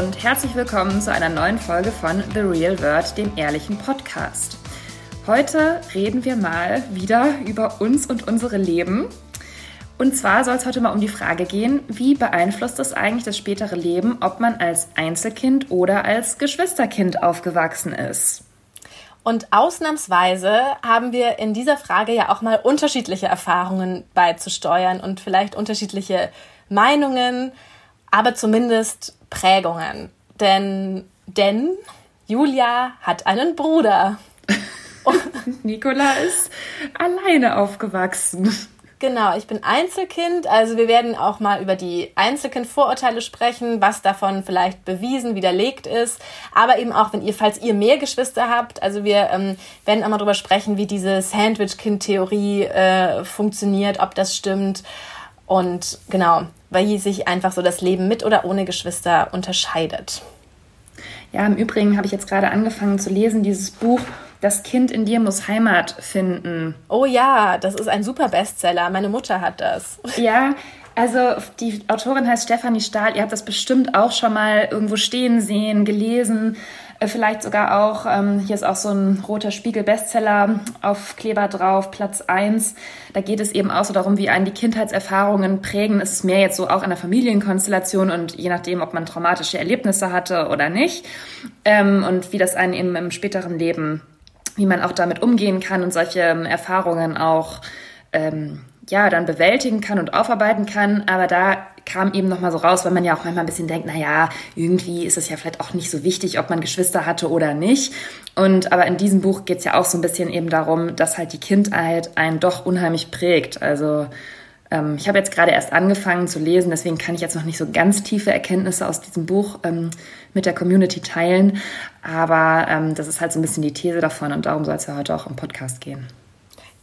Und herzlich willkommen zu einer neuen Folge von The Real Word, dem ehrlichen Podcast. Heute reden wir mal wieder über uns und unsere Leben. Und zwar soll es heute mal um die Frage gehen, wie beeinflusst es eigentlich das spätere Leben, ob man als Einzelkind oder als Geschwisterkind aufgewachsen ist? Und ausnahmsweise haben wir in dieser Frage ja auch mal unterschiedliche Erfahrungen beizusteuern und vielleicht unterschiedliche Meinungen, aber zumindest Prägungen. Denn, denn Julia hat einen Bruder. Nicola ist alleine aufgewachsen. Genau, ich bin Einzelkind, also wir werden auch mal über die Einzelkind-Vorurteile sprechen, was davon vielleicht bewiesen, widerlegt ist, aber eben auch, wenn ihr, falls ihr mehr Geschwister habt, also wir ähm, werden auch mal darüber sprechen, wie diese Sandwich-Kind-Theorie äh, funktioniert, ob das stimmt und genau, weil sich einfach so das Leben mit oder ohne Geschwister unterscheidet. Ja, im Übrigen habe ich jetzt gerade angefangen zu lesen, dieses Buch Das Kind in dir muss Heimat finden. Oh ja, das ist ein super Bestseller. Meine Mutter hat das. Ja, also die Autorin heißt Stefanie Stahl. Ihr habt das bestimmt auch schon mal irgendwo stehen sehen, gelesen. Äh, vielleicht sogar auch, ähm, hier ist auch so ein roter Spiegel-Bestseller auf Kleber drauf, Platz 1. Da geht es eben auch so darum, wie einen die Kindheitserfahrungen prägen. Es ist mehr jetzt so auch in der Familienkonstellation und je nachdem, ob man traumatische Erlebnisse hatte oder nicht. Ähm, und wie das einen eben im späteren Leben, wie man auch damit umgehen kann und solche ähm, Erfahrungen auch ähm, ja, dann bewältigen kann und aufarbeiten kann. Aber da kam eben nochmal so raus, weil man ja auch manchmal ein bisschen denkt, na ja, irgendwie ist es ja vielleicht auch nicht so wichtig, ob man Geschwister hatte oder nicht. Und aber in diesem Buch geht es ja auch so ein bisschen eben darum, dass halt die Kindheit einen doch unheimlich prägt. Also ähm, ich habe jetzt gerade erst angefangen zu lesen, deswegen kann ich jetzt noch nicht so ganz tiefe Erkenntnisse aus diesem Buch ähm, mit der Community teilen. Aber ähm, das ist halt so ein bisschen die These davon und darum soll es ja heute auch im Podcast gehen.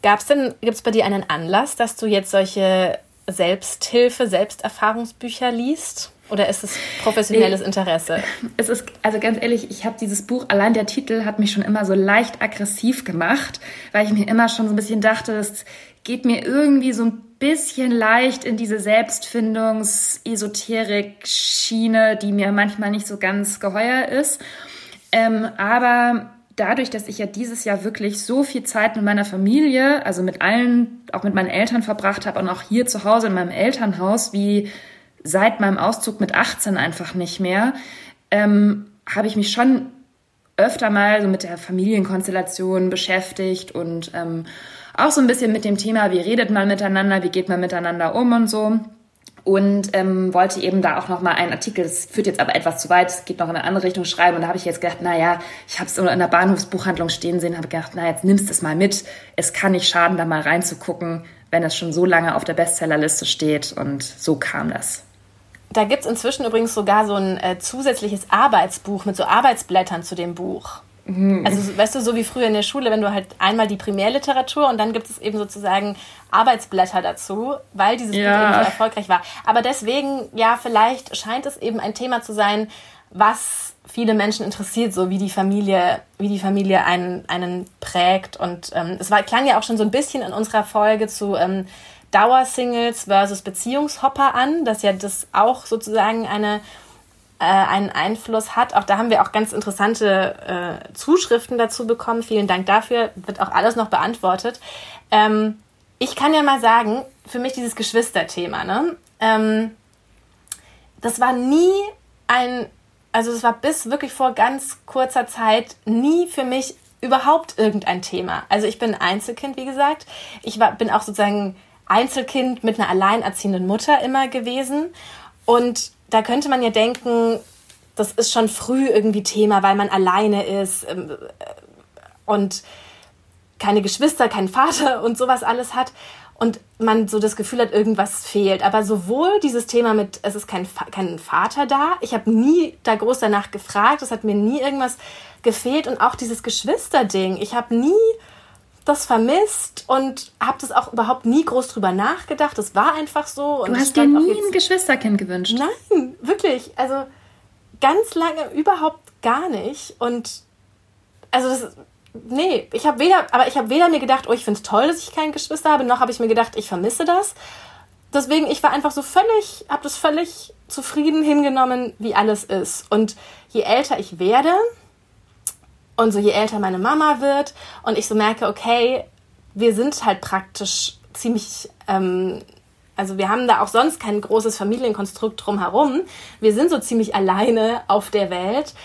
Gab es denn, gibt es bei dir einen Anlass, dass du jetzt solche Selbsthilfe, Selbsterfahrungsbücher liest? Oder ist es professionelles Interesse? Es ist, also ganz ehrlich, ich habe dieses Buch, allein der Titel hat mich schon immer so leicht aggressiv gemacht, weil ich mir immer schon so ein bisschen dachte, es geht mir irgendwie so ein bisschen leicht in diese Selbstfindungs-Esoterik-Schiene, die mir manchmal nicht so ganz geheuer ist. Ähm, aber dadurch, dass ich ja dieses Jahr wirklich so viel Zeit mit meiner Familie, also mit allen, auch mit meinen Eltern verbracht habe und auch hier zu Hause in meinem Elternhaus, wie seit meinem Auszug mit 18 einfach nicht mehr, ähm, habe ich mich schon öfter mal so mit der Familienkonstellation beschäftigt und ähm, auch so ein bisschen mit dem Thema, wie redet man miteinander, wie geht man miteinander um und so und ähm, wollte eben da auch noch mal einen Artikel, das führt jetzt aber etwas zu weit, es geht noch in eine andere Richtung schreiben. Und da habe ich jetzt gedacht, naja, ich habe es in der Bahnhofsbuchhandlung stehen sehen, habe gedacht, na jetzt nimmst es mal mit, es kann nicht schaden, da mal reinzugucken, wenn es schon so lange auf der Bestsellerliste steht. Und so kam das. Da gibt es inzwischen übrigens sogar so ein äh, zusätzliches Arbeitsbuch mit so Arbeitsblättern zu dem Buch. Mhm. Also, weißt du, so wie früher in der Schule, wenn du halt einmal die Primärliteratur und dann gibt es eben sozusagen Arbeitsblätter dazu, weil dieses ja. Buch eben so erfolgreich war. Aber deswegen, ja, vielleicht scheint es eben ein Thema zu sein, was viele Menschen interessiert, so wie die Familie, wie die Familie einen, einen prägt. Und ähm, es war, klang ja auch schon so ein bisschen in unserer Folge zu ähm, Dauersingles versus Beziehungshopper an, dass ja das auch sozusagen eine einen Einfluss hat. Auch da haben wir auch ganz interessante äh, Zuschriften dazu bekommen. Vielen Dank dafür. Wird auch alles noch beantwortet. Ähm, ich kann ja mal sagen, für mich dieses Geschwisterthema, ne? Ähm, das war nie ein, also es war bis wirklich vor ganz kurzer Zeit nie für mich überhaupt irgendein Thema. Also ich bin Einzelkind, wie gesagt. Ich war, bin auch sozusagen Einzelkind mit einer alleinerziehenden Mutter immer gewesen. Und da könnte man ja denken, das ist schon früh irgendwie Thema, weil man alleine ist ähm, und keine Geschwister, keinen Vater und sowas alles hat und man so das Gefühl hat, irgendwas fehlt. Aber sowohl dieses Thema mit, es ist kein, kein Vater da, ich habe nie da groß danach gefragt, es hat mir nie irgendwas gefehlt und auch dieses Geschwisterding, ich habe nie das vermisst und habe das auch überhaupt nie groß drüber nachgedacht. Das war einfach so. du hast dir nie ein Geschwisterkind gewünscht? Nein, wirklich. Also ganz lange überhaupt gar nicht. Und also das, nee, ich habe weder, aber ich habe weder mir gedacht, oh, ich finde es toll, dass ich kein Geschwister habe, noch habe ich mir gedacht, ich vermisse das. deswegen, ich war einfach so völlig, habe das völlig zufrieden hingenommen, wie alles ist. Und je älter ich werde und so je älter meine Mama wird und ich so merke, okay, wir sind halt praktisch ziemlich, ähm, also wir haben da auch sonst kein großes Familienkonstrukt drumherum. Wir sind so ziemlich alleine auf der Welt.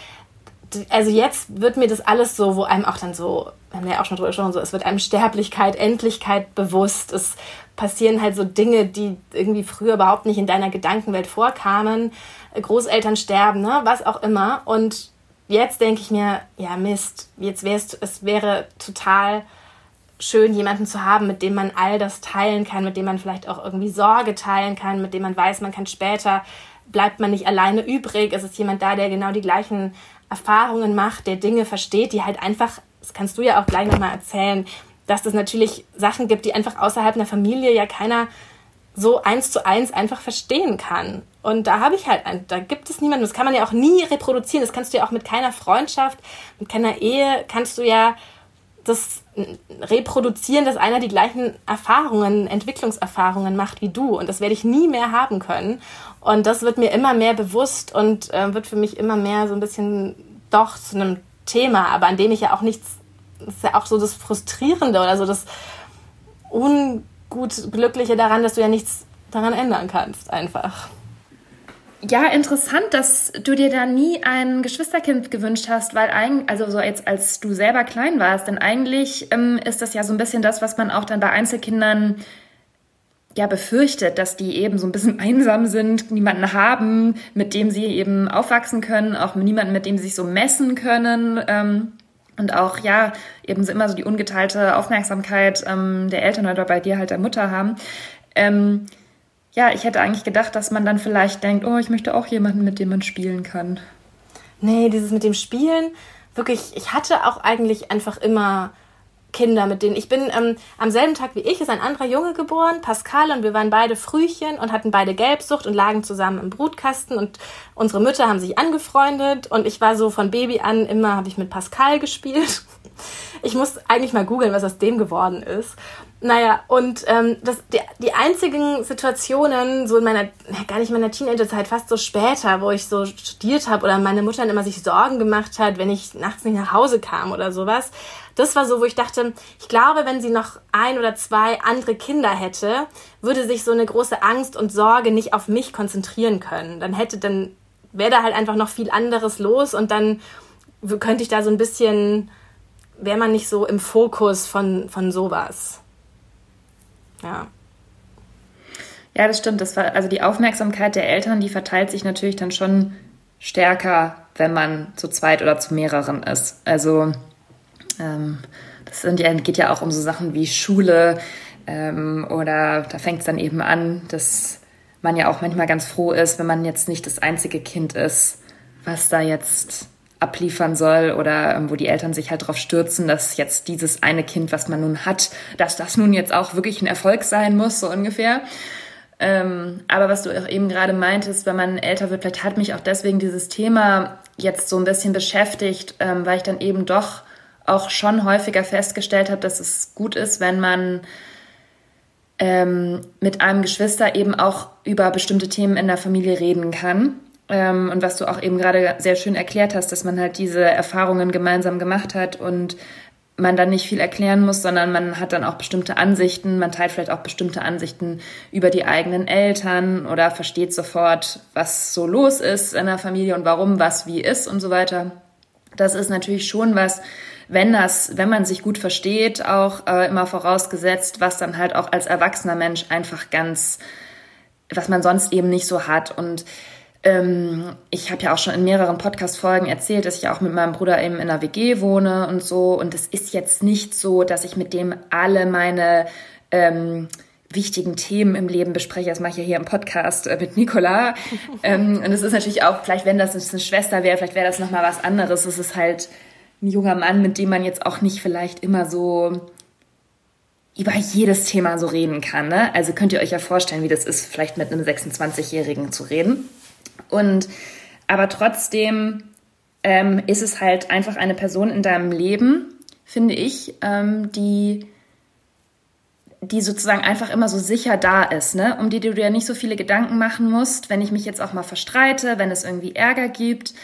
Also jetzt wird mir das alles so, wo einem auch dann so, wir haben ja auch schon drüber gesprochen, so, es wird einem Sterblichkeit, Endlichkeit bewusst. Es passieren halt so Dinge, die irgendwie früher überhaupt nicht in deiner Gedankenwelt vorkamen. Großeltern sterben, ne, was auch immer. Und jetzt denke ich mir, ja Mist, jetzt wär's, es wäre total schön, jemanden zu haben, mit dem man all das teilen kann, mit dem man vielleicht auch irgendwie Sorge teilen kann, mit dem man weiß, man kann später, bleibt man nicht alleine übrig, es ist jemand da, der genau die gleichen Erfahrungen macht, der Dinge versteht, die halt einfach, das kannst du ja auch gleich nochmal erzählen, dass es natürlich Sachen gibt, die einfach außerhalb einer Familie ja keiner so eins zu eins einfach verstehen kann. Und da habe ich halt, da gibt es niemanden, das kann man ja auch nie reproduzieren, das kannst du ja auch mit keiner Freundschaft, mit keiner Ehe, kannst du ja das reproduzieren, dass einer die gleichen Erfahrungen, Entwicklungserfahrungen macht wie du. Und das werde ich nie mehr haben können. Und das wird mir immer mehr bewusst und äh, wird für mich immer mehr so ein bisschen doch zu einem Thema, aber an dem ich ja auch nichts, das ist ja auch so das Frustrierende oder so das ungut Glückliche daran, dass du ja nichts daran ändern kannst, einfach. Ja, interessant, dass du dir da nie ein Geschwisterkind gewünscht hast, weil eigentlich, also so jetzt als du selber klein warst, denn eigentlich ähm, ist das ja so ein bisschen das, was man auch dann bei Einzelkindern ja befürchtet, dass die eben so ein bisschen einsam sind, niemanden haben, mit dem sie eben aufwachsen können, auch niemanden, mit dem sie sich so messen können. Ähm, und auch ja eben immer so die ungeteilte Aufmerksamkeit ähm, der Eltern oder bei dir halt der Mutter haben. Ähm, ja, ich hätte eigentlich gedacht, dass man dann vielleicht denkt, oh, ich möchte auch jemanden, mit dem man spielen kann. Nee, dieses mit dem Spielen, wirklich, ich hatte auch eigentlich einfach immer Kinder, mit denen ich bin ähm, am selben Tag wie ich ist ein anderer Junge geboren, Pascal, und wir waren beide Frühchen und hatten beide Gelbsucht und lagen zusammen im Brutkasten und unsere Mütter haben sich angefreundet und ich war so von Baby an immer habe ich mit Pascal gespielt. Ich muss eigentlich mal googeln, was aus dem geworden ist. Naja, und ähm, das, die, die einzigen Situationen, so in meiner, gar nicht in meiner Teenagerzeit, fast so später, wo ich so studiert habe oder meine Mutter dann immer sich Sorgen gemacht hat, wenn ich nachts nicht nach Hause kam oder sowas, das war so, wo ich dachte, ich glaube, wenn sie noch ein oder zwei andere Kinder hätte, würde sich so eine große Angst und Sorge nicht auf mich konzentrieren können. Dann hätte, dann wäre da halt einfach noch viel anderes los und dann könnte ich da so ein bisschen, wäre man nicht so im Fokus von, von sowas. Ja. Ja, das stimmt. Das war, also die Aufmerksamkeit der Eltern, die verteilt sich natürlich dann schon stärker, wenn man zu zweit oder zu mehreren ist. Also ähm, das geht ja auch um so Sachen wie Schule ähm, oder da fängt es dann eben an, dass man ja auch manchmal ganz froh ist, wenn man jetzt nicht das einzige Kind ist, was da jetzt abliefern soll oder ähm, wo die Eltern sich halt darauf stürzen, dass jetzt dieses eine Kind, was man nun hat, dass das nun jetzt auch wirklich ein Erfolg sein muss, so ungefähr. Ähm, aber was du auch eben gerade meintest, wenn man älter wird, vielleicht hat mich auch deswegen dieses Thema jetzt so ein bisschen beschäftigt, ähm, weil ich dann eben doch auch schon häufiger festgestellt habe, dass es gut ist, wenn man ähm, mit einem Geschwister eben auch über bestimmte Themen in der Familie reden kann. Ähm, und was du auch eben gerade sehr schön erklärt hast, dass man halt diese Erfahrungen gemeinsam gemacht hat und man dann nicht viel erklären muss, sondern man hat dann auch bestimmte Ansichten, man teilt vielleicht auch bestimmte Ansichten über die eigenen Eltern oder versteht sofort, was so los ist in der Familie und warum was wie ist und so weiter. Das ist natürlich schon was, wenn das, wenn man sich gut versteht, auch äh, immer vorausgesetzt, was dann halt auch als erwachsener Mensch einfach ganz, was man sonst eben nicht so hat und ähm, ich habe ja auch schon in mehreren Podcast-Folgen erzählt, dass ich auch mit meinem Bruder eben in einer WG wohne und so. Und es ist jetzt nicht so, dass ich mit dem alle meine ähm, wichtigen Themen im Leben bespreche. Das mache ich ja hier im Podcast äh, mit Nicola. ähm, und es ist natürlich auch, vielleicht wenn das eine Schwester wäre, vielleicht wäre das nochmal was anderes. Es ist halt ein junger Mann, mit dem man jetzt auch nicht vielleicht immer so über jedes Thema so reden kann. Ne? Also könnt ihr euch ja vorstellen, wie das ist, vielleicht mit einem 26-Jährigen zu reden. Und aber trotzdem ähm, ist es halt einfach eine Person in deinem Leben, finde ich, ähm, die die sozusagen einfach immer so sicher da ist, ne? um die du dir nicht so viele Gedanken machen musst, wenn ich mich jetzt auch mal verstreite, wenn es irgendwie Ärger gibt,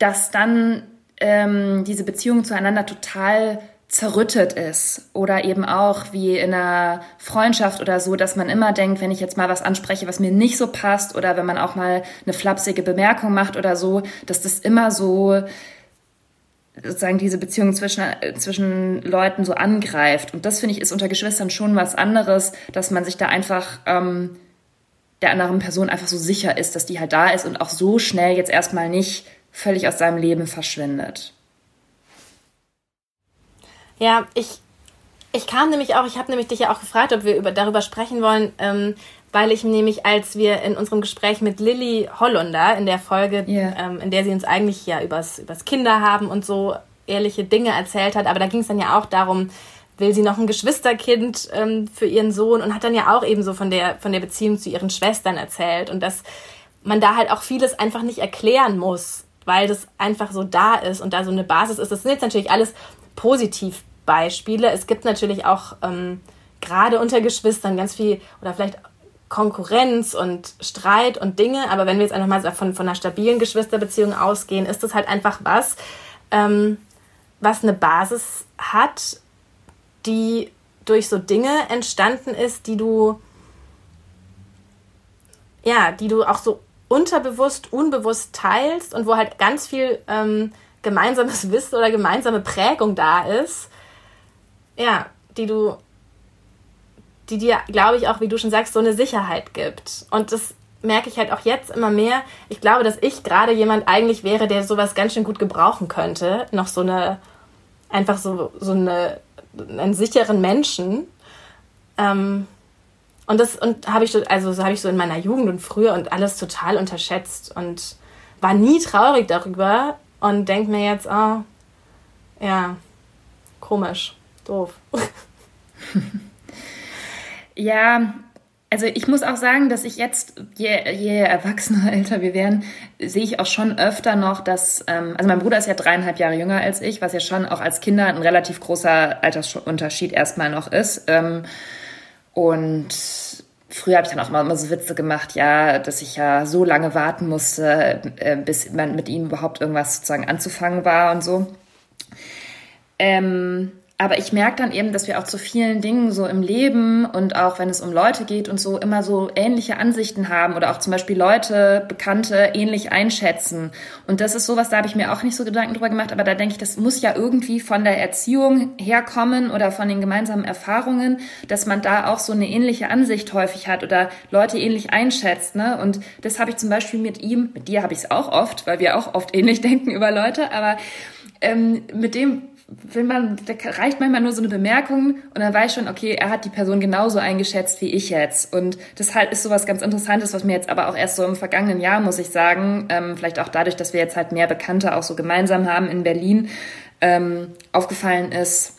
dass dann ähm, diese Beziehung zueinander total zerrüttet ist oder eben auch wie in einer Freundschaft oder so, dass man immer denkt, wenn ich jetzt mal was anspreche, was mir nicht so passt oder wenn man auch mal eine flapsige Bemerkung macht oder so, dass das immer so sozusagen diese Beziehung zwischen, zwischen Leuten so angreift. Und das finde ich ist unter Geschwistern schon was anderes, dass man sich da einfach ähm, der anderen Person einfach so sicher ist, dass die halt da ist und auch so schnell jetzt erstmal nicht völlig aus seinem Leben verschwindet. Ja, ich, ich kam nämlich auch, ich habe nämlich dich ja auch gefragt, ob wir über, darüber sprechen wollen, ähm, weil ich nämlich, als wir in unserem Gespräch mit Lilly Hollunder in der Folge, yeah. ähm, in der sie uns eigentlich ja übers, übers Kinder haben und so ehrliche Dinge erzählt hat, aber da ging es dann ja auch darum, will sie noch ein Geschwisterkind ähm, für ihren Sohn und hat dann ja auch eben so von der, von der Beziehung zu ihren Schwestern erzählt und dass man da halt auch vieles einfach nicht erklären muss, weil das einfach so da ist und da so eine Basis ist. Das sind jetzt natürlich alles Positivbeispiele. Es gibt natürlich auch ähm, gerade unter Geschwistern ganz viel oder vielleicht Konkurrenz und Streit und Dinge. Aber wenn wir jetzt einfach mal von, von einer stabilen Geschwisterbeziehung ausgehen, ist das halt einfach was, ähm, was eine Basis hat, die durch so Dinge entstanden ist, die du, ja, die du auch so unterbewusst, unbewusst teilst und wo halt ganz viel ähm, gemeinsames Wissen oder gemeinsame Prägung da ist, ja, die du die dir, glaube ich, auch, wie du schon sagst, so eine Sicherheit gibt. Und das merke ich halt auch jetzt immer mehr. Ich glaube, dass ich gerade jemand eigentlich wäre, der sowas ganz schön gut gebrauchen könnte. Noch so eine, einfach so, so eine, einen sicheren Menschen. Ähm, und das und habe ich so, also so habe ich so in meiner Jugend und früher und alles total unterschätzt und war nie traurig darüber und denke mir jetzt, oh, ja, komisch, doof. Ja, also ich muss auch sagen, dass ich jetzt, je, je erwachsener, älter wir werden, sehe ich auch schon öfter noch, dass, ähm, also mein Bruder ist ja dreieinhalb Jahre jünger als ich, was ja schon auch als Kinder ein relativ großer Altersunterschied erstmal noch ist. Ähm, und früher habe ich dann auch immer, immer so Witze gemacht, ja, dass ich ja so lange warten musste, äh, bis man mit ihm überhaupt irgendwas sozusagen anzufangen war und so. Ähm, aber ich merke dann eben, dass wir auch zu vielen Dingen so im Leben und auch wenn es um Leute geht und so immer so ähnliche Ansichten haben oder auch zum Beispiel Leute, Bekannte ähnlich einschätzen. Und das ist sowas, da habe ich mir auch nicht so Gedanken drüber gemacht, aber da denke ich, das muss ja irgendwie von der Erziehung herkommen oder von den gemeinsamen Erfahrungen, dass man da auch so eine ähnliche Ansicht häufig hat oder Leute ähnlich einschätzt. Ne? Und das habe ich zum Beispiel mit ihm, mit dir habe ich es auch oft, weil wir auch oft ähnlich denken über Leute, aber ähm, mit dem will man, da reicht manchmal nur so eine Bemerkung und dann weiß schon, okay, er hat die Person genauso eingeschätzt wie ich jetzt. Und das halt ist sowas ganz Interessantes, was mir jetzt aber auch erst so im vergangenen Jahr, muss ich sagen, ähm, vielleicht auch dadurch, dass wir jetzt halt mehr Bekannte auch so gemeinsam haben in Berlin, ähm, aufgefallen ist.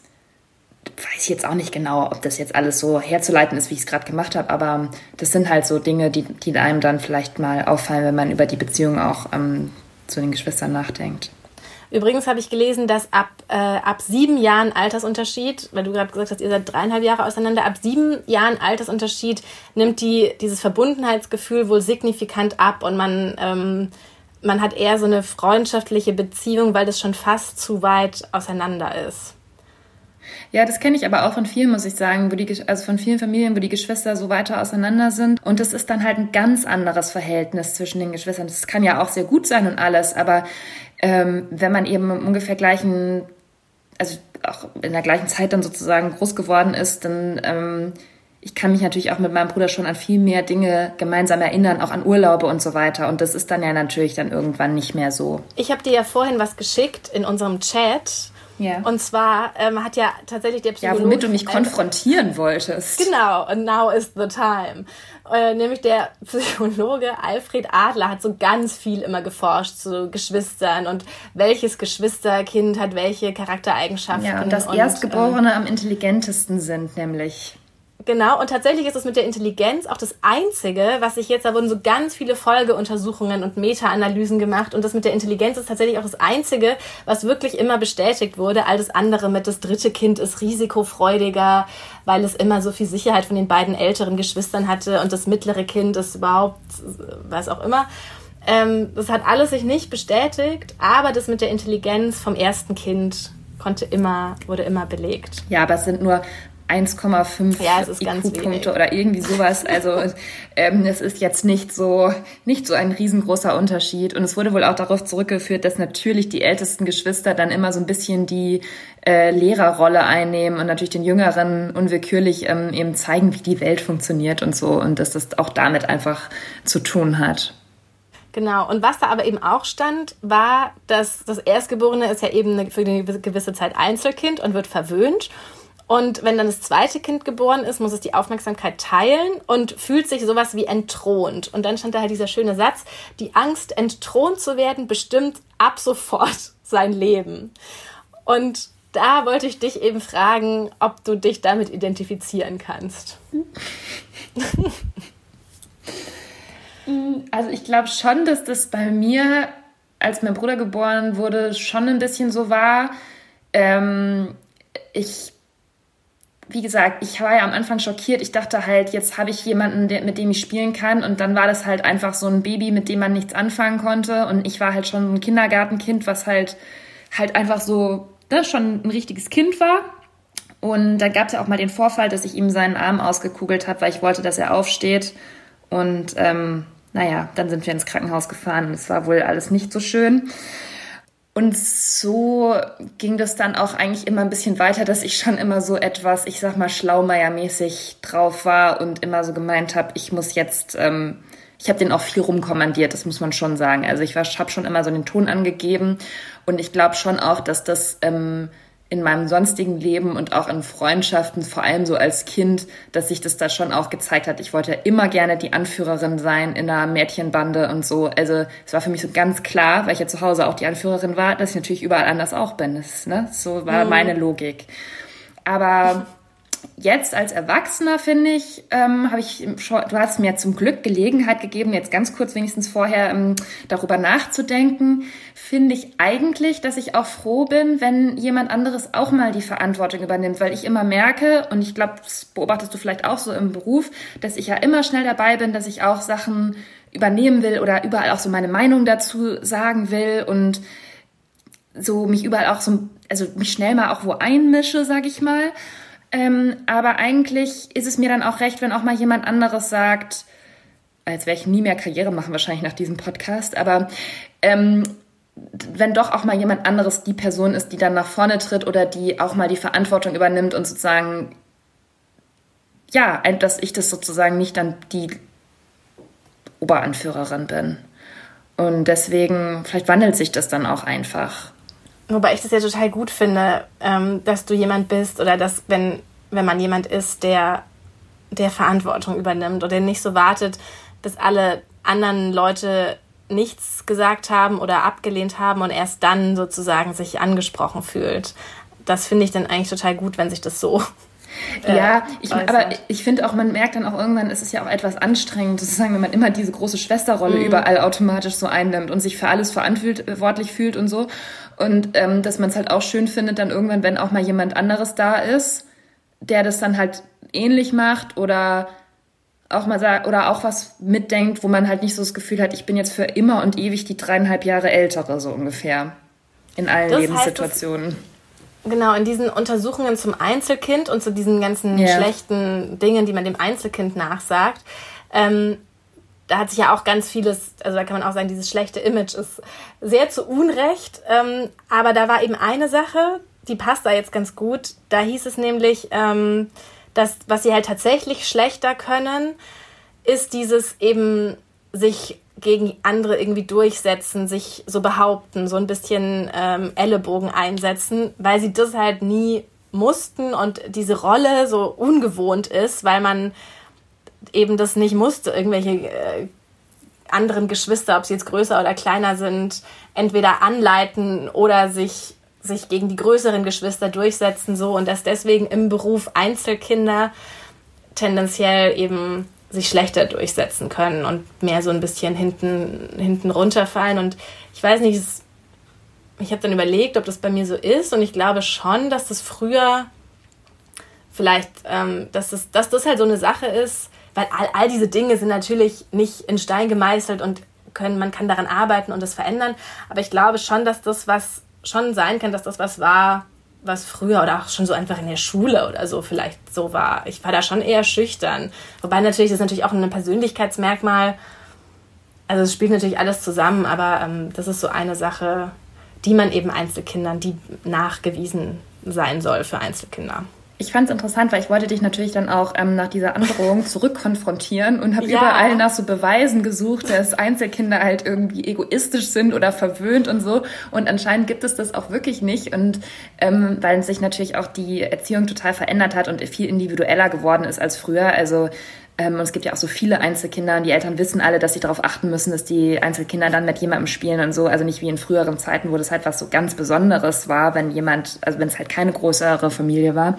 Weiß ich jetzt auch nicht genau, ob das jetzt alles so herzuleiten ist, wie ich es gerade gemacht habe, aber das sind halt so Dinge, die, die einem dann vielleicht mal auffallen, wenn man über die Beziehung auch ähm, zu den Geschwistern nachdenkt. Übrigens habe ich gelesen, dass ab, äh, ab sieben Jahren Altersunterschied, weil du gerade gesagt hast, ihr seid dreieinhalb Jahre auseinander, ab sieben Jahren Altersunterschied nimmt die, dieses Verbundenheitsgefühl wohl signifikant ab und man, ähm, man hat eher so eine freundschaftliche Beziehung, weil das schon fast zu weit auseinander ist. Ja, das kenne ich aber auch von vielen, muss ich sagen, wo die, also von vielen Familien, wo die Geschwister so weiter auseinander sind. Und das ist dann halt ein ganz anderes Verhältnis zwischen den Geschwistern. Das kann ja auch sehr gut sein und alles, aber ähm, wenn man eben im ungefähr gleichen, also auch in der gleichen Zeit dann sozusagen groß geworden ist, dann ähm, ich kann mich natürlich auch mit meinem Bruder schon an viel mehr Dinge gemeinsam erinnern, auch an Urlaube und so weiter. Und das ist dann ja natürlich dann irgendwann nicht mehr so. Ich habe dir ja vorhin was geschickt in unserem Chat. Ja. Und zwar ähm, hat ja tatsächlich der Psychologe... Ja, womit du mich konfrontieren wolltest. Genau, and now is the time. Äh, nämlich der Psychologe Alfred Adler hat so ganz viel immer geforscht zu Geschwistern und welches Geschwisterkind hat welche Charaktereigenschaften. Ja, und dass und, Erstgeborene ähm, am intelligentesten sind, nämlich. Genau, und tatsächlich ist es mit der Intelligenz auch das Einzige, was sich jetzt, da wurden so ganz viele Folgeuntersuchungen und Meta-Analysen gemacht und das mit der Intelligenz ist tatsächlich auch das Einzige, was wirklich immer bestätigt wurde. All das andere mit das dritte Kind ist risikofreudiger, weil es immer so viel Sicherheit von den beiden älteren Geschwistern hatte und das mittlere Kind ist überhaupt, was auch immer. Ähm, das hat alles sich nicht bestätigt, aber das mit der Intelligenz vom ersten Kind konnte immer, wurde immer belegt. Ja, aber es sind nur 1,5 ja, IQ-Punkte oder irgendwie sowas. Also ähm, es ist jetzt nicht so nicht so ein riesengroßer Unterschied. Und es wurde wohl auch darauf zurückgeführt, dass natürlich die ältesten Geschwister dann immer so ein bisschen die äh, Lehrerrolle einnehmen und natürlich den Jüngeren unwillkürlich ähm, eben zeigen, wie die Welt funktioniert und so. Und dass das auch damit einfach zu tun hat. Genau, und was da aber eben auch stand, war, dass das Erstgeborene ist ja eben für eine gewisse Zeit Einzelkind und wird verwöhnt. Und wenn dann das zweite Kind geboren ist, muss es die Aufmerksamkeit teilen und fühlt sich sowas wie entthront. Und dann stand da halt dieser schöne Satz, die Angst, entthront zu werden, bestimmt ab sofort sein Leben. Und da wollte ich dich eben fragen, ob du dich damit identifizieren kannst. Also ich glaube schon, dass das bei mir, als mein Bruder geboren wurde, schon ein bisschen so war. Ähm, ich wie gesagt, ich war ja am Anfang schockiert. Ich dachte halt, jetzt habe ich jemanden, der, mit dem ich spielen kann. Und dann war das halt einfach so ein Baby, mit dem man nichts anfangen konnte. Und ich war halt schon ein Kindergartenkind, was halt halt einfach so ne, schon ein richtiges Kind war. Und da gab es ja auch mal den Vorfall, dass ich ihm seinen Arm ausgekugelt habe, weil ich wollte, dass er aufsteht. Und ähm, naja, dann sind wir ins Krankenhaus gefahren es war wohl alles nicht so schön. Und so ging das dann auch eigentlich immer ein bisschen weiter, dass ich schon immer so etwas, ich sag mal, Schlaumeier-mäßig drauf war und immer so gemeint habe, ich muss jetzt, ähm, ich habe den auch viel rumkommandiert, das muss man schon sagen. Also ich habe schon immer so den Ton angegeben und ich glaube schon auch, dass das ähm, in meinem sonstigen Leben und auch in Freundschaften, vor allem so als Kind, dass sich das da schon auch gezeigt hat. Ich wollte immer gerne die Anführerin sein in einer Mädchenbande und so. Also es war für mich so ganz klar, weil ich ja zu Hause auch die Anführerin war, dass ich natürlich überall anders auch bin. Das, ne? So war mhm. meine Logik. Aber jetzt als Erwachsener, finde ich, ähm, habe ich du hast mir zum Glück Gelegenheit gegeben, jetzt ganz kurz wenigstens vorher ähm, darüber nachzudenken, finde ich eigentlich, dass ich auch froh bin, wenn jemand anderes auch mal die Verantwortung übernimmt, weil ich immer merke, und ich glaube, das beobachtest du vielleicht auch so im Beruf, dass ich ja immer schnell dabei bin, dass ich auch Sachen übernehmen will oder überall auch so meine Meinung dazu sagen will und so mich überall auch so, also mich schnell mal auch wo einmische, sag ich mal. Ähm, aber eigentlich ist es mir dann auch recht, wenn auch mal jemand anderes sagt, als werde ich nie mehr Karriere machen, wahrscheinlich nach diesem Podcast, aber ähm, wenn doch auch mal jemand anderes die Person ist, die dann nach vorne tritt oder die auch mal die Verantwortung übernimmt und sozusagen, ja, dass ich das sozusagen nicht dann die Oberanführerin bin. Und deswegen, vielleicht wandelt sich das dann auch einfach. Wobei ich das ja total gut finde, ähm, dass du jemand bist oder dass, wenn, wenn man jemand ist, der, der Verantwortung übernimmt oder nicht so wartet, bis alle anderen Leute nichts gesagt haben oder abgelehnt haben und erst dann sozusagen sich angesprochen fühlt. Das finde ich dann eigentlich total gut, wenn sich das so ja, ich, aber ich finde auch, man merkt dann auch irgendwann, es ist ja auch etwas anstrengend, sozusagen, wenn man immer diese große Schwesterrolle mhm. überall automatisch so einnimmt und sich für alles verantwortlich fühlt und so. Und ähm, dass man es halt auch schön findet, dann irgendwann, wenn auch mal jemand anderes da ist, der das dann halt ähnlich macht oder auch mal sagt oder auch was mitdenkt, wo man halt nicht so das Gefühl hat, ich bin jetzt für immer und ewig die dreieinhalb Jahre ältere, so ungefähr. In allen das Lebenssituationen. Heißt, Genau, in diesen Untersuchungen zum Einzelkind und zu diesen ganzen yeah. schlechten Dingen, die man dem Einzelkind nachsagt, ähm, da hat sich ja auch ganz vieles, also da kann man auch sagen, dieses schlechte Image ist sehr zu Unrecht. Ähm, aber da war eben eine Sache, die passt da jetzt ganz gut. Da hieß es nämlich, ähm, dass was sie halt tatsächlich schlechter können, ist dieses eben sich gegen andere irgendwie durchsetzen, sich so behaupten, so ein bisschen ähm, Ellenbogen einsetzen, weil sie das halt nie mussten und diese Rolle so ungewohnt ist, weil man eben das nicht musste, irgendwelche äh, anderen Geschwister, ob sie jetzt größer oder kleiner sind, entweder anleiten oder sich, sich gegen die größeren Geschwister durchsetzen, so. Und dass deswegen im Beruf Einzelkinder tendenziell eben sich schlechter durchsetzen können und mehr so ein bisschen hinten, hinten runterfallen. Und ich weiß nicht, ich habe dann überlegt, ob das bei mir so ist. Und ich glaube schon, dass das früher vielleicht, ähm, dass, das, dass das halt so eine Sache ist, weil all, all diese Dinge sind natürlich nicht in Stein gemeißelt und können, man kann daran arbeiten und das verändern. Aber ich glaube schon, dass das was schon sein kann, dass das was war, was früher oder auch schon so einfach in der Schule oder so vielleicht so war. Ich war da schon eher schüchtern. Wobei natürlich, das ist natürlich auch ein Persönlichkeitsmerkmal. Also es spielt natürlich alles zusammen, aber ähm, das ist so eine Sache, die man eben Einzelkindern, die nachgewiesen sein soll für Einzelkinder. Ich fand es interessant, weil ich wollte dich natürlich dann auch ähm, nach dieser Androhung zurückkonfrontieren und habe ja. überall nach so Beweisen gesucht, dass Einzelkinder halt irgendwie egoistisch sind oder verwöhnt und so. Und anscheinend gibt es das auch wirklich nicht. Und ähm, weil sich natürlich auch die Erziehung total verändert hat und viel individueller geworden ist als früher. Also und es gibt ja auch so viele Einzelkinder und die Eltern wissen alle, dass sie darauf achten müssen, dass die Einzelkinder dann mit jemandem spielen und so. Also nicht wie in früheren Zeiten, wo das halt was so ganz Besonderes war, wenn jemand, also wenn es halt keine größere Familie war,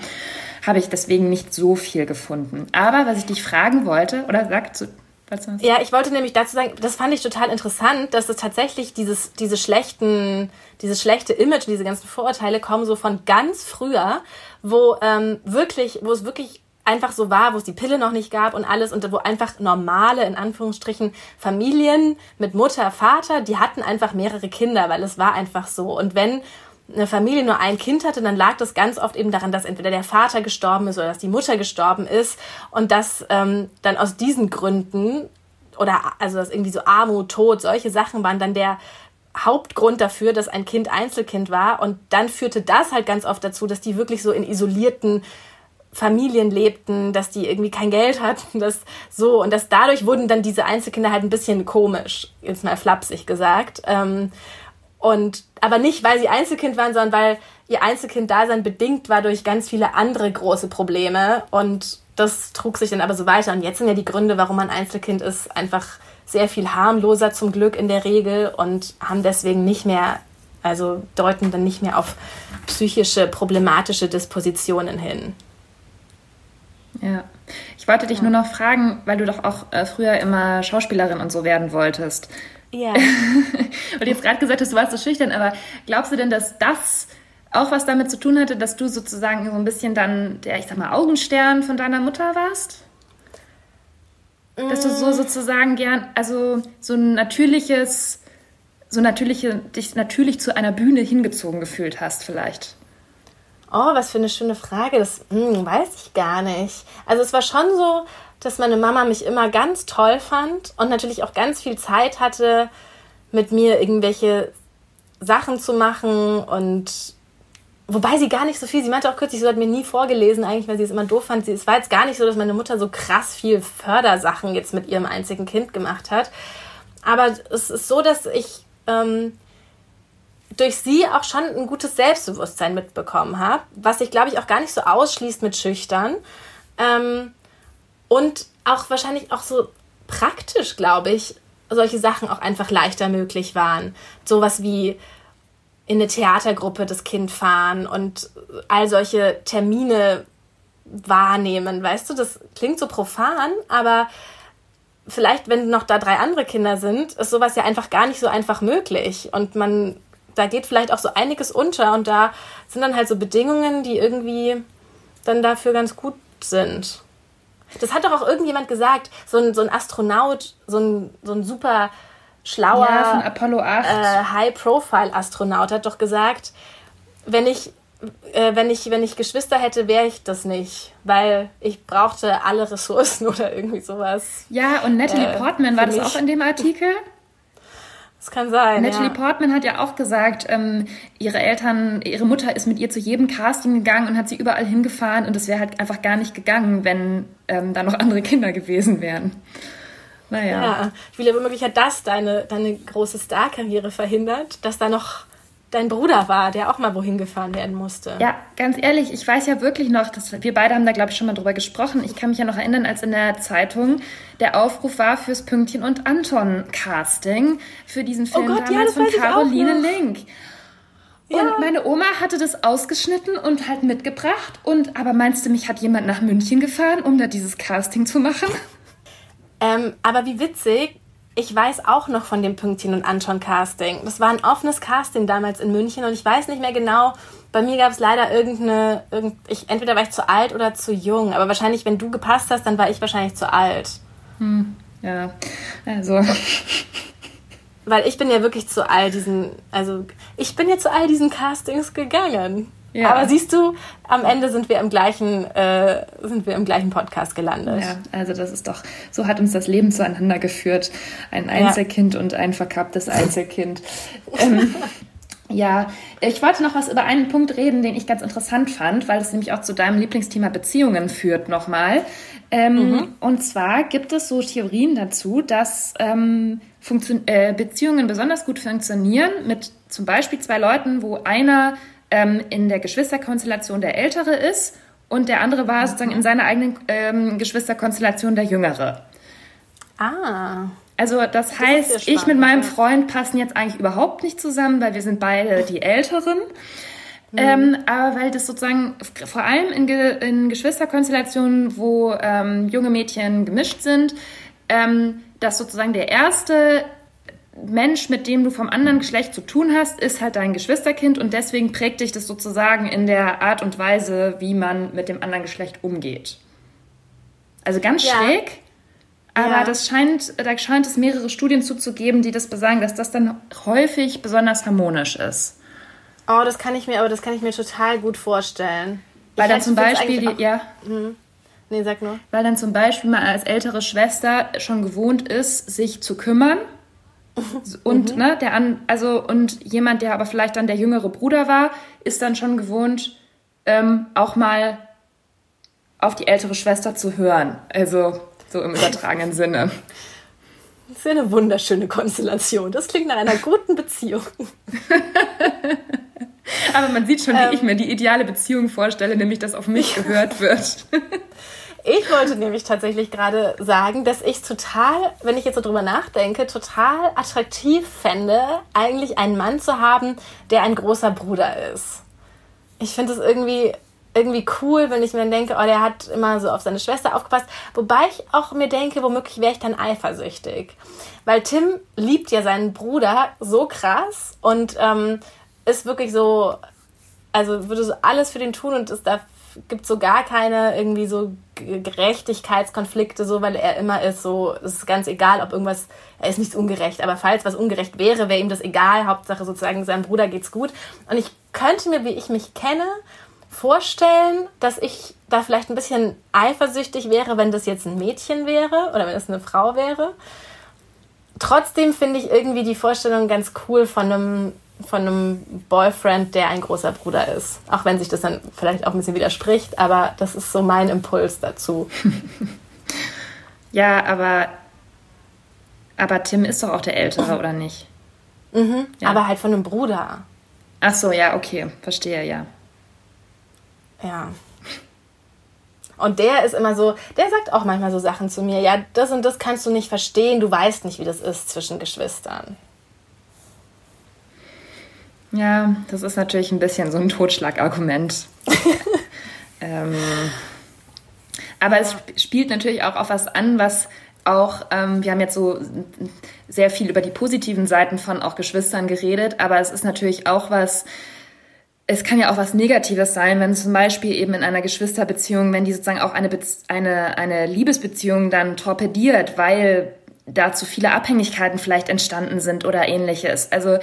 habe ich deswegen nicht so viel gefunden. Aber was ich dich fragen wollte, oder sag zu, ja, ich wollte nämlich dazu sagen, das fand ich total interessant, dass es tatsächlich dieses, diese schlechten, dieses schlechte Image, diese ganzen Vorurteile kommen so von ganz früher, wo ähm, wirklich, wo es wirklich einfach so war, wo es die Pille noch nicht gab und alles und wo einfach normale, in Anführungsstrichen, Familien mit Mutter, Vater, die hatten einfach mehrere Kinder, weil es war einfach so. Und wenn eine Familie nur ein Kind hatte, dann lag das ganz oft eben daran, dass entweder der Vater gestorben ist oder dass die Mutter gestorben ist und dass ähm, dann aus diesen Gründen oder also dass irgendwie so Armut, Tod, solche Sachen waren dann der Hauptgrund dafür, dass ein Kind Einzelkind war und dann führte das halt ganz oft dazu, dass die wirklich so in isolierten Familien lebten, dass die irgendwie kein Geld hatten, das so und dass dadurch wurden dann diese Einzelkinder halt ein bisschen komisch, jetzt mal flapsig gesagt. Ähm, und aber nicht, weil sie Einzelkind waren, sondern weil ihr Einzelkind-Dasein bedingt war durch ganz viele andere große Probleme und das trug sich dann aber so weiter. Und jetzt sind ja die Gründe, warum man Einzelkind ist, einfach sehr viel harmloser zum Glück in der Regel und haben deswegen nicht mehr, also deuten dann nicht mehr auf psychische, problematische Dispositionen hin. Ja. Ich wollte dich ja. nur noch fragen, weil du doch auch äh, früher immer Schauspielerin und so werden wolltest. Ja. und jetzt gerade gesagt hast, du warst so schüchtern, aber glaubst du denn, dass das auch was damit zu tun hatte, dass du sozusagen so ein bisschen dann der, ich sag mal, Augenstern von deiner Mutter warst? Dass du so mm. sozusagen gern, also so ein natürliches, so natürliche, dich natürlich zu einer Bühne hingezogen gefühlt hast, vielleicht. Oh, was für eine schöne Frage. Das hm, weiß ich gar nicht. Also es war schon so, dass meine Mama mich immer ganz toll fand und natürlich auch ganz viel Zeit hatte, mit mir irgendwelche Sachen zu machen und wobei sie gar nicht so viel, sie meinte auch kürzlich, sie hat mir nie vorgelesen, eigentlich, weil sie es immer doof fand. es war jetzt gar nicht so, dass meine Mutter so krass viel Fördersachen jetzt mit ihrem einzigen Kind gemacht hat. Aber es ist so, dass ich ähm, durch sie auch schon ein gutes Selbstbewusstsein mitbekommen habe, was sich, glaube ich, auch gar nicht so ausschließt mit Schüchtern. Ähm, und auch wahrscheinlich auch so praktisch, glaube ich, solche Sachen auch einfach leichter möglich waren. Sowas wie in eine Theatergruppe das Kind fahren und all solche Termine wahrnehmen. Weißt du, das klingt so profan, aber vielleicht, wenn noch da drei andere Kinder sind, ist sowas ja einfach gar nicht so einfach möglich. Und man da geht vielleicht auch so einiges unter und da sind dann halt so Bedingungen, die irgendwie dann dafür ganz gut sind. Das hat doch auch irgendjemand gesagt, so ein, so ein Astronaut, so ein, so ein super schlauer ja, von Apollo 8. Äh, High-Profile-Astronaut hat doch gesagt, wenn ich, äh, wenn ich, wenn ich Geschwister hätte, wäre ich das nicht, weil ich brauchte alle Ressourcen oder irgendwie sowas. Ja, und Natalie äh, Portman war das auch in dem Artikel? Das kann sein. Natalie ja. Portman hat ja auch gesagt, ähm, ihre Eltern, ihre Mutter ist mit ihr zu jedem Casting gegangen und hat sie überall hingefahren und es wäre halt einfach gar nicht gegangen, wenn ähm, da noch andere Kinder gewesen wären. Naja. Ja, wie womöglich hat das deine, deine große Star-Karriere verhindert, dass da noch dein Bruder war, der auch mal wohin gefahren werden musste. Ja, ganz ehrlich, ich weiß ja wirklich noch, dass wir beide haben da, glaube ich, schon mal drüber gesprochen. Ich kann mich ja noch erinnern, als in der Zeitung der Aufruf war fürs Pünktchen und Anton Casting für diesen oh Film oh Gott, damals ja, von Caroline Link. Ja. Und meine Oma hatte das ausgeschnitten und halt mitgebracht. Und aber meinst du, mich hat jemand nach München gefahren, um da dieses Casting zu machen? Ähm, aber wie witzig, ich weiß auch noch von dem Pünktchen und Anton Casting. Das war ein offenes Casting damals in München und ich weiß nicht mehr genau. Bei mir gab es leider irgendeine, irgend, ich, entweder war ich zu alt oder zu jung. Aber wahrscheinlich, wenn du gepasst hast, dann war ich wahrscheinlich zu alt. Hm, ja, also. Weil ich bin ja wirklich zu all diesen, also ich bin ja zu all diesen Castings gegangen. Ja. Aber siehst du, am Ende sind wir im gleichen, äh, sind wir im gleichen Podcast gelandet. Ja, also das ist doch, so hat uns das Leben zueinander geführt. Ein Einzelkind ja. und ein verkapptes Einzelkind. ähm, ja, ich wollte noch was über einen Punkt reden, den ich ganz interessant fand, weil es nämlich auch zu deinem Lieblingsthema Beziehungen führt nochmal. Ähm, mhm. Und zwar gibt es so Theorien dazu, dass ähm, äh, Beziehungen besonders gut funktionieren mit zum Beispiel zwei Leuten, wo einer ähm, in der Geschwisterkonstellation der Ältere ist und der andere war sozusagen in seiner eigenen ähm, Geschwisterkonstellation der Jüngere. Ah. Also das, das heißt, ich mit meinem Freund passen jetzt eigentlich überhaupt nicht zusammen, weil wir sind beide die Älteren. Mhm. Ähm, aber weil das sozusagen vor allem in, Ge in Geschwisterkonstellationen, wo ähm, junge Mädchen gemischt sind, ähm, dass sozusagen der erste Mensch, mit dem du vom anderen Geschlecht zu tun hast, ist halt dein Geschwisterkind und deswegen prägt dich das sozusagen in der Art und Weise, wie man mit dem anderen Geschlecht umgeht. Also ganz ja. schräg, aber ja. das scheint, da scheint es mehrere Studien zuzugeben, die das besagen, dass das dann häufig besonders harmonisch ist. Oh, das kann ich mir, aber das kann ich mir total gut vorstellen. Weil ich dann zum Beispiel, die, ja. Hm. Nee, sag nur. Weil dann zum Beispiel man als ältere Schwester schon gewohnt ist, sich zu kümmern und, mhm. ne, der an, also, und jemand, der aber vielleicht dann der jüngere Bruder war, ist dann schon gewohnt, ähm, auch mal auf die ältere Schwester zu hören. Also, so im übertragenen Sinne. Das ist ja eine wunderschöne Konstellation. Das klingt nach einer guten Beziehung. aber man sieht schon, wie ähm, ich mir die ideale Beziehung vorstelle, nämlich dass auf mich gehört wird. Ich wollte nämlich tatsächlich gerade sagen, dass ich total, wenn ich jetzt so drüber nachdenke, total attraktiv fände, eigentlich einen Mann zu haben, der ein großer Bruder ist. Ich finde es irgendwie irgendwie cool, wenn ich mir denke, oh, der hat immer so auf seine Schwester aufgepasst. Wobei ich auch mir denke, womöglich wäre ich dann eifersüchtig. Weil Tim liebt ja seinen Bruder so krass und ähm, ist wirklich so, also würde so alles für den tun und ist da gibt so gar keine irgendwie so Gerechtigkeitskonflikte, so weil er immer ist, so es ist ganz egal, ob irgendwas, er ist nicht ungerecht, aber falls was ungerecht wäre, wäre ihm das egal. Hauptsache sozusagen seinem Bruder geht's gut. Und ich könnte mir, wie ich mich kenne, vorstellen, dass ich da vielleicht ein bisschen eifersüchtig wäre, wenn das jetzt ein Mädchen wäre oder wenn es eine Frau wäre. Trotzdem finde ich irgendwie die Vorstellung ganz cool von einem von einem Boyfriend, der ein großer Bruder ist. Auch wenn sich das dann vielleicht auch ein bisschen widerspricht, aber das ist so mein Impuls dazu. ja, aber, aber Tim ist doch auch der Ältere, oder nicht? Mhm, ja. aber halt von einem Bruder. Ach so, ja, okay, verstehe, ja. Ja. Und der ist immer so, der sagt auch manchmal so Sachen zu mir, ja, das und das kannst du nicht verstehen, du weißt nicht, wie das ist zwischen Geschwistern. Ja, das ist natürlich ein bisschen so ein Totschlagargument. ähm, aber es spielt natürlich auch auf was an, was auch, ähm, wir haben jetzt so sehr viel über die positiven Seiten von auch Geschwistern geredet, aber es ist natürlich auch was, es kann ja auch was Negatives sein, wenn zum Beispiel eben in einer Geschwisterbeziehung, wenn die sozusagen auch eine, Be eine, eine Liebesbeziehung dann torpediert, weil da zu viele Abhängigkeiten vielleicht entstanden sind oder ähnliches. Also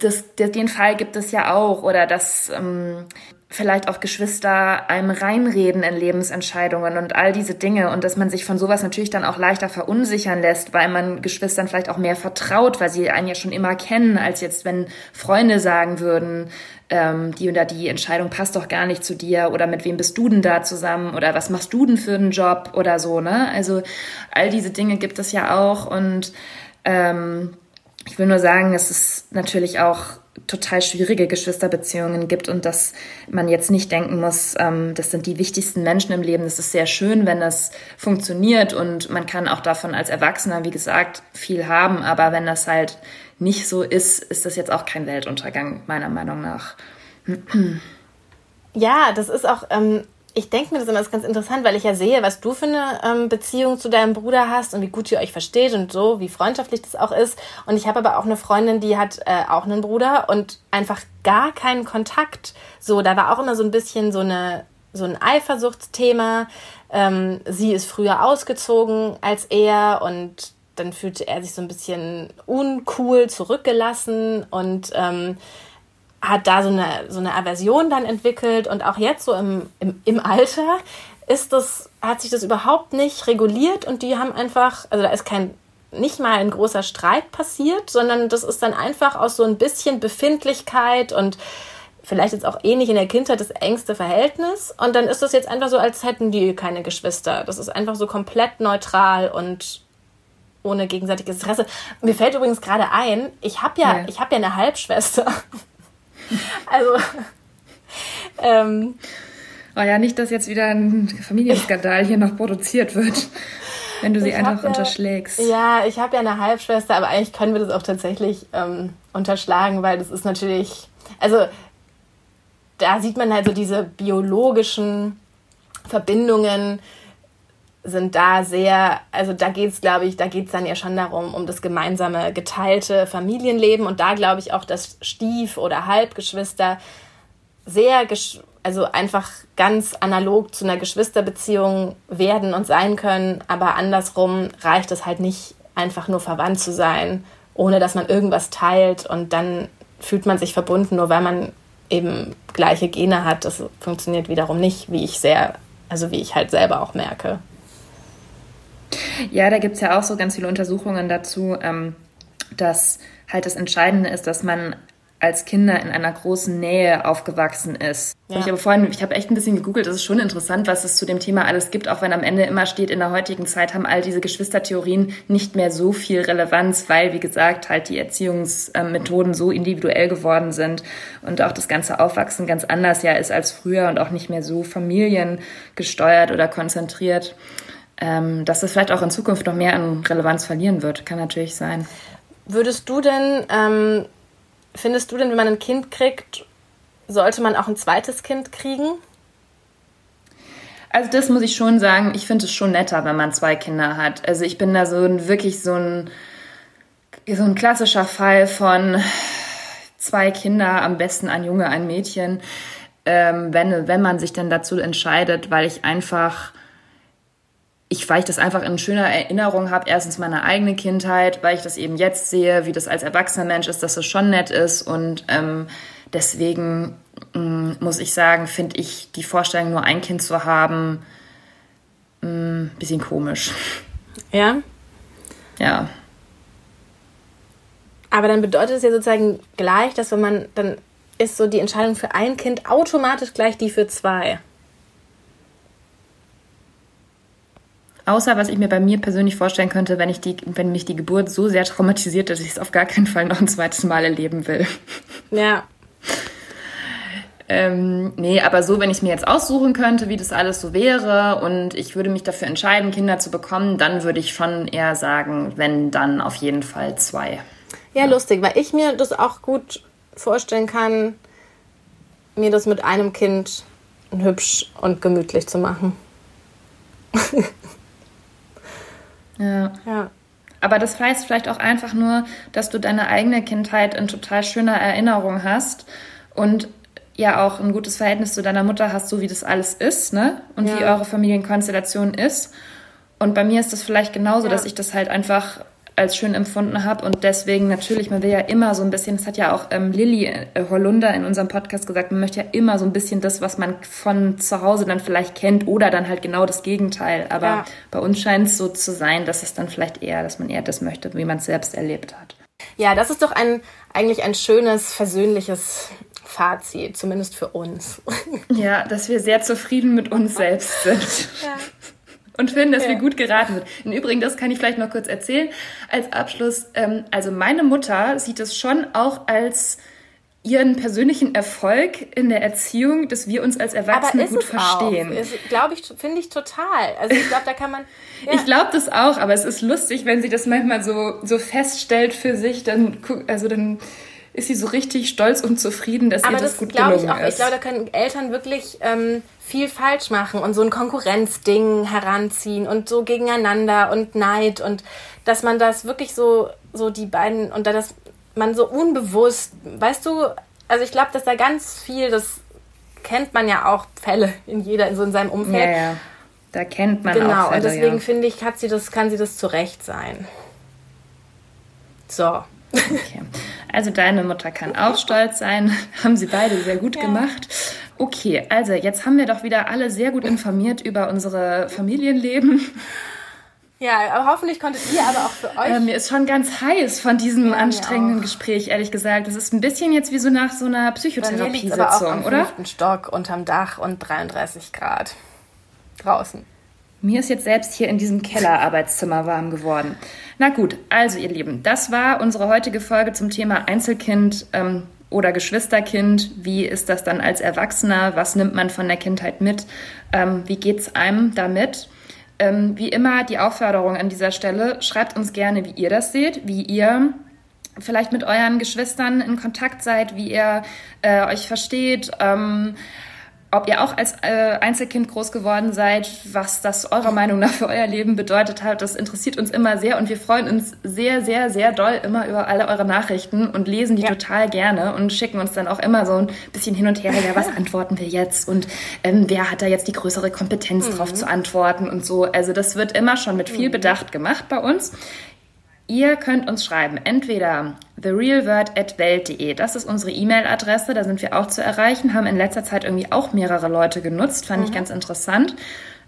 das, den Fall gibt es ja auch oder dass ähm, vielleicht auch Geschwister einem reinreden in Lebensentscheidungen und all diese Dinge und dass man sich von sowas natürlich dann auch leichter verunsichern lässt, weil man Geschwistern vielleicht auch mehr vertraut, weil sie einen ja schon immer kennen, als jetzt wenn Freunde sagen würden, ähm, die oder die Entscheidung passt doch gar nicht zu dir oder mit wem bist du denn da zusammen oder was machst du denn für einen Job oder so, ne? Also all diese Dinge gibt es ja auch und ähm, ich will nur sagen, es ist natürlich auch total schwierige Geschwisterbeziehungen gibt und dass man jetzt nicht denken muss, ähm, das sind die wichtigsten Menschen im Leben. Es ist sehr schön, wenn das funktioniert und man kann auch davon als Erwachsener, wie gesagt, viel haben. Aber wenn das halt nicht so ist, ist das jetzt auch kein Weltuntergang, meiner Meinung nach. Ja, das ist auch, ähm, ich denke mir das immer das ist ganz interessant, weil ich ja sehe, was du für eine ähm, Beziehung zu deinem Bruder hast und wie gut ihr euch versteht und so, wie freundschaftlich das auch ist. Und ich habe aber auch eine Freundin, die hat äh, auch einen Bruder und einfach gar keinen Kontakt. So, da war auch immer so ein bisschen so eine so ein Eifersuchtsthema. Ähm, sie ist früher ausgezogen als er und dann fühlte er sich so ein bisschen uncool zurückgelassen und ähm, hat da so eine, so eine Aversion dann entwickelt und auch jetzt so im, im, im Alter ist das, hat sich das überhaupt nicht reguliert und die haben einfach, also da ist kein, nicht mal ein großer Streit passiert, sondern das ist dann einfach aus so ein bisschen Befindlichkeit und vielleicht jetzt auch ähnlich in der Kindheit das engste Verhältnis und dann ist das jetzt einfach so, als hätten die keine Geschwister. Das ist einfach so komplett neutral und ohne gegenseitiges Interesse. Mir fällt übrigens gerade ein, ich habe ja, ja. ich habe ja eine Halbschwester. Also, ähm, oh ja, nicht, dass jetzt wieder ein Familienskandal hier noch produziert wird, wenn du sie einfach ja, unterschlägst. Ja, ich habe ja eine Halbschwester, aber eigentlich können wir das auch tatsächlich ähm, unterschlagen, weil das ist natürlich, also da sieht man halt so diese biologischen Verbindungen sind da sehr, also da geht's, glaube ich, da geht's dann ja schon darum, um das gemeinsame geteilte Familienleben und da glaube ich auch, dass Stief- oder Halbgeschwister sehr, also einfach ganz analog zu einer Geschwisterbeziehung werden und sein können, aber andersrum reicht es halt nicht, einfach nur verwandt zu sein, ohne dass man irgendwas teilt und dann fühlt man sich verbunden, nur weil man eben gleiche Gene hat. Das funktioniert wiederum nicht, wie ich sehr, also wie ich halt selber auch merke. Ja, da gibt es ja auch so ganz viele Untersuchungen dazu, ähm, dass halt das Entscheidende ist, dass man als Kinder in einer großen Nähe aufgewachsen ist. Ja. Ich habe vorhin, ich habe echt ein bisschen gegoogelt, das ist schon interessant, was es zu dem Thema alles gibt, auch wenn am Ende immer steht, in der heutigen Zeit haben all diese Geschwistertheorien nicht mehr so viel Relevanz, weil, wie gesagt, halt die Erziehungsmethoden so individuell geworden sind und auch das ganze Aufwachsen ganz anders ja ist als früher und auch nicht mehr so familiengesteuert oder konzentriert ähm, dass es vielleicht auch in Zukunft noch mehr an Relevanz verlieren wird. Kann natürlich sein. Würdest du denn, ähm, findest du denn, wenn man ein Kind kriegt, sollte man auch ein zweites Kind kriegen? Also das muss ich schon sagen, ich finde es schon netter, wenn man zwei Kinder hat. Also ich bin da so ein, wirklich so ein, so ein klassischer Fall von zwei Kinder, am besten ein Junge, ein Mädchen, ähm, wenn, wenn man sich dann dazu entscheidet, weil ich einfach ich, weil ich das einfach in schöner Erinnerung habe, erstens meine eigene Kindheit, weil ich das eben jetzt sehe, wie das als erwachsener Mensch ist, dass das schon nett ist und ähm, deswegen ähm, muss ich sagen, finde ich die Vorstellung, nur ein Kind zu haben, ein mm, bisschen komisch. Ja? Ja. Aber dann bedeutet es ja sozusagen gleich, dass wenn man, dann ist so die Entscheidung für ein Kind automatisch gleich die für zwei. Außer was ich mir bei mir persönlich vorstellen könnte, wenn ich die, wenn mich die Geburt so sehr traumatisiert, dass ich es auf gar keinen Fall noch ein zweites Mal erleben will. Ja. Ähm, nee, aber so, wenn ich mir jetzt aussuchen könnte, wie das alles so wäre und ich würde mich dafür entscheiden, Kinder zu bekommen, dann würde ich schon eher sagen, wenn dann auf jeden Fall zwei. Ja, ja. lustig, weil ich mir das auch gut vorstellen kann, mir das mit einem Kind hübsch und gemütlich zu machen. Ja. ja. Aber das heißt vielleicht auch einfach nur, dass du deine eigene Kindheit in total schöner Erinnerung hast und ja auch ein gutes Verhältnis zu deiner Mutter hast, so wie das alles ist, ne? Und ja. wie eure Familienkonstellation ist. Und bei mir ist das vielleicht genauso, ja. dass ich das halt einfach als schön empfunden habe und deswegen natürlich, man will ja immer so ein bisschen, das hat ja auch ähm, Lilly äh, Hollunder in unserem Podcast gesagt, man möchte ja immer so ein bisschen das, was man von zu Hause dann vielleicht kennt oder dann halt genau das Gegenteil. Aber ja. bei uns scheint es so zu sein, dass es dann vielleicht eher, dass man eher das möchte, wie man es selbst erlebt hat. Ja, das ist doch ein, eigentlich ein schönes, versöhnliches Fazit, zumindest für uns. Ja, dass wir sehr zufrieden mit uns selbst sind. Ja und finden, dass ja. wir gut geraten sind. Im Übrigen, das kann ich vielleicht noch kurz erzählen als Abschluss. Ähm, also meine Mutter sieht es schon auch als ihren persönlichen Erfolg in der Erziehung, dass wir uns als Erwachsene gut verstehen. Glaube ich, finde ich total. Also ich glaube, da kann man. Ja. Ich glaube das auch, aber es ist lustig, wenn sie das manchmal so, so feststellt für sich, dann, also dann ist sie so richtig stolz und zufrieden, dass aber ihr das, das gut gelungen ich auch. ist. Ich glaube, da können Eltern wirklich ähm, viel falsch machen und so ein Konkurrenzding heranziehen und so gegeneinander und Neid und dass man das wirklich so, so die beiden und da das man so unbewusst, weißt du, also ich glaube, dass da ganz viel, das kennt man ja auch Fälle in jeder, in so in seinem Umfeld. Ja, ja. Da kennt man genau, auch Fälle, und deswegen ja. finde ich, hat sie das, kann sie das zurecht sein. So. Okay. Also deine Mutter kann auch stolz sein. Haben sie beide sehr gut ja. gemacht. Okay, also jetzt haben wir doch wieder alle sehr gut informiert über unsere Familienleben. Ja, aber hoffentlich konntet ihr aber auch für euch. Äh, mir ist schon ganz heiß von diesem ja, anstrengenden Gespräch, ehrlich gesagt. Das ist ein bisschen jetzt wie so nach so einer Psychotherapie-Sitzung, oder? Fünften Stock unterm Dach und 33 Grad draußen. Mir ist jetzt selbst hier in diesem Kellerarbeitszimmer warm geworden. Na gut, also ihr Lieben, das war unsere heutige Folge zum Thema Einzelkind ähm, oder Geschwisterkind. Wie ist das dann als Erwachsener? Was nimmt man von der Kindheit mit? Ähm, wie es einem damit? Ähm, wie immer die Aufforderung an dieser Stelle, schreibt uns gerne, wie ihr das seht, wie ihr vielleicht mit euren Geschwistern in Kontakt seid, wie ihr äh, euch versteht. Ähm, ob ihr auch als äh, Einzelkind groß geworden seid, was das eurer Meinung nach für euer Leben bedeutet hat, das interessiert uns immer sehr und wir freuen uns sehr, sehr, sehr doll immer über alle eure Nachrichten und lesen die ja. total gerne und schicken uns dann auch immer so ein bisschen hin und her, ja, was antworten wir jetzt und ähm, wer hat da jetzt die größere Kompetenz mhm. drauf zu antworten und so. Also das wird immer schon mit viel mhm. Bedacht gemacht bei uns. Ihr könnt uns schreiben, entweder therealword.welt.de, das ist unsere E-Mail-Adresse, da sind wir auch zu erreichen, haben in letzter Zeit irgendwie auch mehrere Leute genutzt, fand mhm. ich ganz interessant.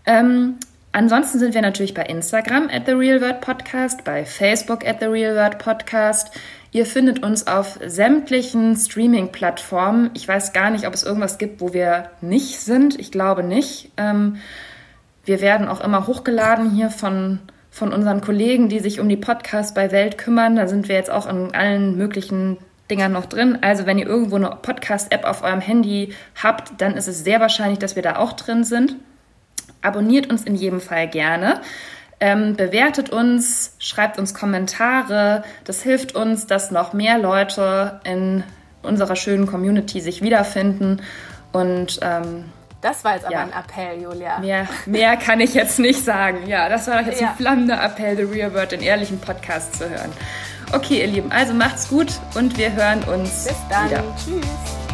Ähm, ansonsten sind wir natürlich bei Instagram at therealwordpodcast, bei Facebook at therealwordpodcast. Ihr findet uns auf sämtlichen Streaming-Plattformen. Ich weiß gar nicht, ob es irgendwas gibt, wo wir nicht sind. Ich glaube nicht. Ähm, wir werden auch immer hochgeladen hier von von unseren Kollegen, die sich um die Podcasts bei Welt kümmern. Da sind wir jetzt auch in allen möglichen Dingern noch drin. Also wenn ihr irgendwo eine Podcast-App auf eurem Handy habt, dann ist es sehr wahrscheinlich, dass wir da auch drin sind. Abonniert uns in jedem Fall gerne. Ähm, bewertet uns, schreibt uns Kommentare. Das hilft uns, dass noch mehr Leute in unserer schönen Community sich wiederfinden. Und ähm, das war jetzt aber ja. ein Appell, Julia. Mehr, mehr kann ich jetzt nicht sagen. Ja, das war doch jetzt ja. ein flammender Appell, The Real World, den ehrlichen Podcast zu hören. Okay, ihr Lieben, also macht's gut und wir hören uns Bis dann. Wieder. Tschüss.